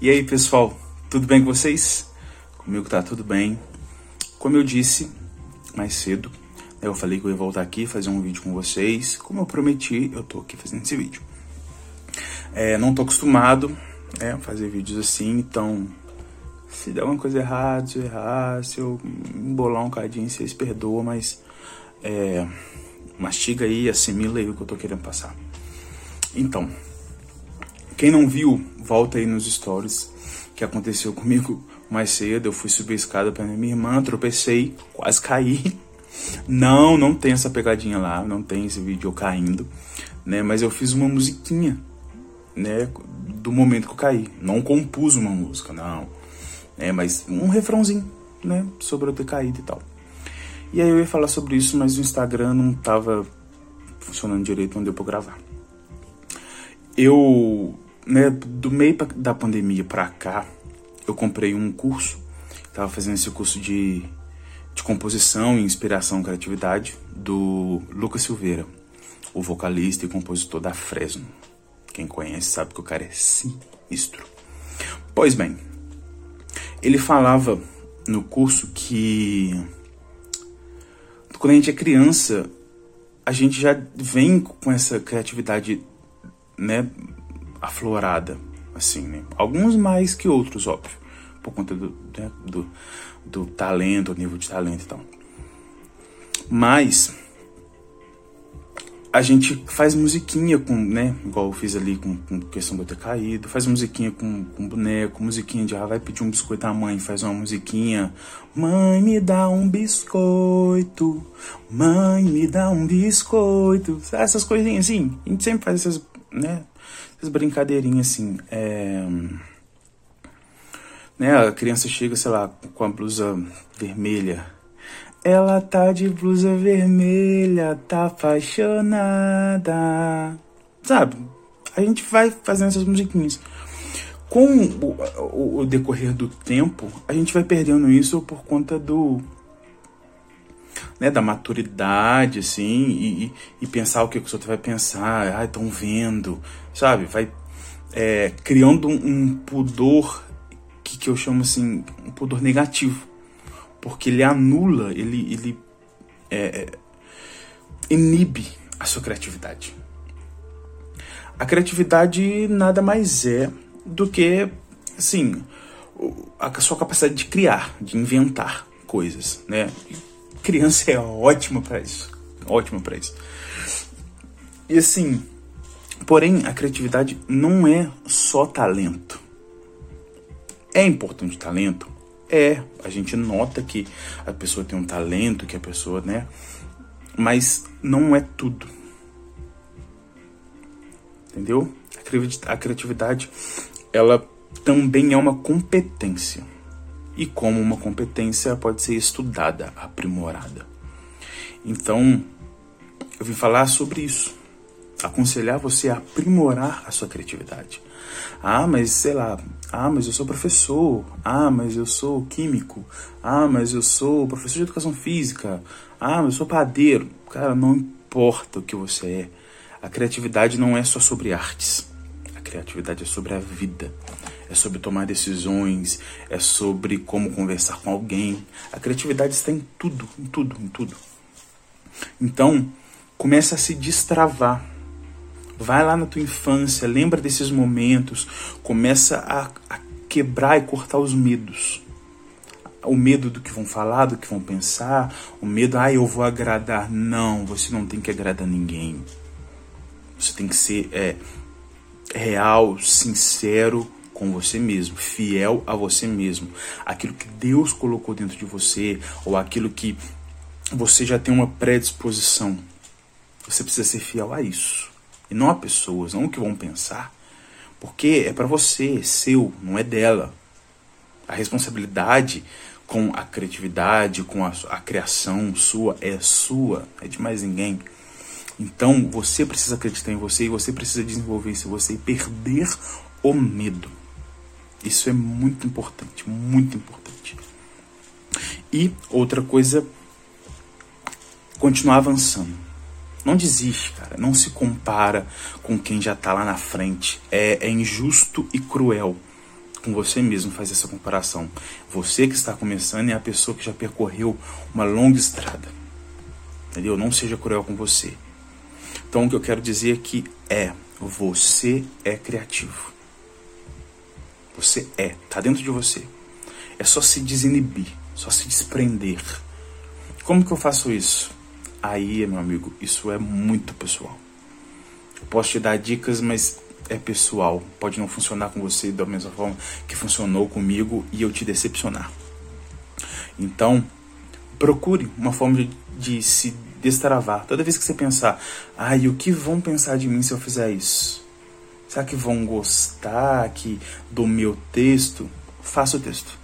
E aí, pessoal, tudo bem com vocês? Comigo tá tudo bem. Como eu disse mais cedo, eu falei que eu ia voltar aqui fazer um vídeo com vocês. Como eu prometi, eu tô aqui fazendo esse vídeo. É, não tô acostumado é, a fazer vídeos assim, então se der alguma coisa errada, se eu errar, se eu embolar um cadinho, vocês perdoam, mas é, mastiga aí, assimila aí o que eu tô querendo passar. Então, quem não viu, volta aí nos stories que aconteceu comigo mais cedo. Eu fui subir a escada para minha irmã, tropecei, quase caí. Não, não tem essa pegadinha lá, não tem esse vídeo caindo, né? Mas eu fiz uma musiquinha, né? Do momento que eu caí. Não compus uma música, não. É, mas um refrãozinho, né? Sobre eu ter caído e tal. E aí eu ia falar sobre isso, mas o Instagram não tava funcionando direito, não deu pra gravar. Eu né, do meio da pandemia para cá, eu comprei um curso, estava fazendo esse curso de, de composição, inspiração, criatividade do Lucas Silveira, o vocalista e compositor da Fresno. Quem conhece sabe que o cara é sinistro. Pois bem, ele falava no curso que quando a gente é criança, a gente já vem com essa criatividade, né, aflorada, assim, né? Alguns mais que outros, óbvio, por conta do, né, do, do talento, nível de talento e tal. Mas a gente faz musiquinha com, né? Igual eu fiz ali com, com questão de eu ter caído. Faz musiquinha com, com boneco, musiquinha de ah, vai pedir um biscoito à mãe, faz uma musiquinha. Mãe, me dá um biscoito. Mãe, me dá um biscoito. Essas coisinhas assim. A gente sempre faz essas, né? Essas brincadeirinhas assim. É... Né, a criança chega, sei lá, com a blusa vermelha. Ela tá de blusa vermelha, tá apaixonada. Sabe? A gente vai fazendo essas musiquinhas. Com o, o, o decorrer do tempo, a gente vai perdendo isso por conta do né, da maturidade, assim, e, e, pensar o que os outros vai pensar, ah, estão vendo, sabe? Vai é, criando um, um pudor que, que eu chamo assim, um pudor negativo, porque ele anula, ele, ele é, é inibe a sua criatividade. A criatividade nada mais é do que, assim, a sua capacidade de criar, de inventar coisas, né? Criança é ótima para isso. Ótima para isso. E assim, porém, a criatividade não é só talento. É importante talento? É. A gente nota que a pessoa tem um talento, que a pessoa, né? Mas não é tudo. Entendeu? A criatividade, ela também é uma competência e como uma competência pode ser estudada, aprimorada. Então, eu vim falar sobre isso. Aconselhar você a aprimorar a sua criatividade. Ah, mas sei lá, ah, mas eu sou professor, ah, mas eu sou químico, ah, mas eu sou professor de educação física, ah, mas eu sou padeiro. Cara, não importa o que você é. A criatividade não é só sobre artes. A criatividade é sobre a vida é sobre tomar decisões, é sobre como conversar com alguém. A criatividade está em tudo, em tudo, em tudo. Então, começa a se destravar. Vai lá na tua infância, lembra desses momentos, começa a, a quebrar e cortar os medos. O medo do que vão falar, do que vão pensar, o medo, ah, eu vou agradar. Não, você não tem que agradar ninguém. Você tem que ser é, real, sincero com você mesmo, fiel a você mesmo. Aquilo que Deus colocou dentro de você, ou aquilo que você já tem uma predisposição. Você precisa ser fiel a isso. E não a pessoas, não o que vão pensar. Porque é para você, é seu, não é dela. A responsabilidade com a criatividade, com a, a criação sua, é sua, é de mais ninguém. Então você precisa acreditar em você e você precisa desenvolver isso você e perder o medo. Isso é muito importante, muito importante. E outra coisa, continuar avançando. Não desiste, cara. Não se compara com quem já está lá na frente. É, é injusto e cruel com você mesmo fazer essa comparação. Você que está começando é a pessoa que já percorreu uma longa estrada. Entendeu? Não seja cruel com você. Então o que eu quero dizer aqui é: você é criativo. Você é, tá dentro de você. É só se desinibir, só se desprender. Como que eu faço isso? Aí, meu amigo, isso é muito pessoal. Eu posso te dar dicas, mas é pessoal. Pode não funcionar com você da mesma forma que funcionou comigo e eu te decepcionar. Então, procure uma forma de, de se destravar. Toda vez que você pensar, ai, ah, o que vão pensar de mim se eu fizer isso? Será que vão gostar aqui do meu texto? Faça o texto.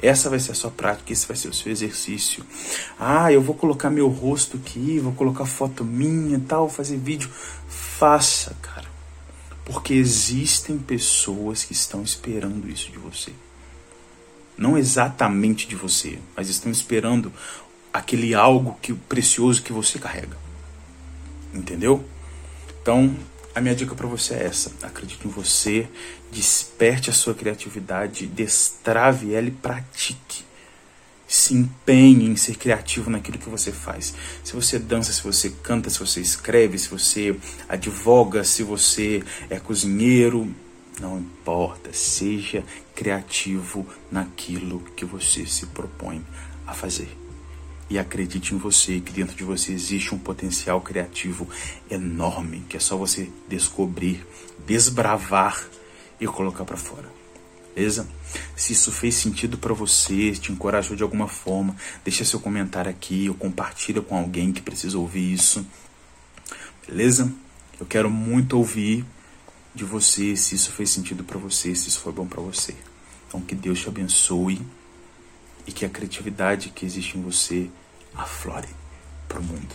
Essa vai ser a sua prática, esse vai ser o seu exercício. Ah, eu vou colocar meu rosto aqui, vou colocar foto minha tal, fazer vídeo. Faça, cara. Porque existem pessoas que estão esperando isso de você. Não exatamente de você, mas estão esperando aquele algo que precioso que você carrega. Entendeu? Então, a minha dica para você é essa: acredite em você, desperte a sua criatividade, destrave ela e pratique. Se empenhe em ser criativo naquilo que você faz. Se você dança, se você canta, se você escreve, se você advoga, se você é cozinheiro, não importa, seja criativo naquilo que você se propõe a fazer. E acredite em você, que dentro de você existe um potencial criativo enorme, que é só você descobrir, desbravar e colocar para fora beleza? Se isso fez sentido para você, te encorajou de alguma forma, deixa seu comentário aqui ou compartilha com alguém que precisa ouvir isso, beleza? Eu quero muito ouvir de você se isso fez sentido para você, se isso foi bom para você. Então que Deus te abençoe e que a criatividade que existe em você aflore para o mundo.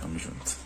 Tamo junto.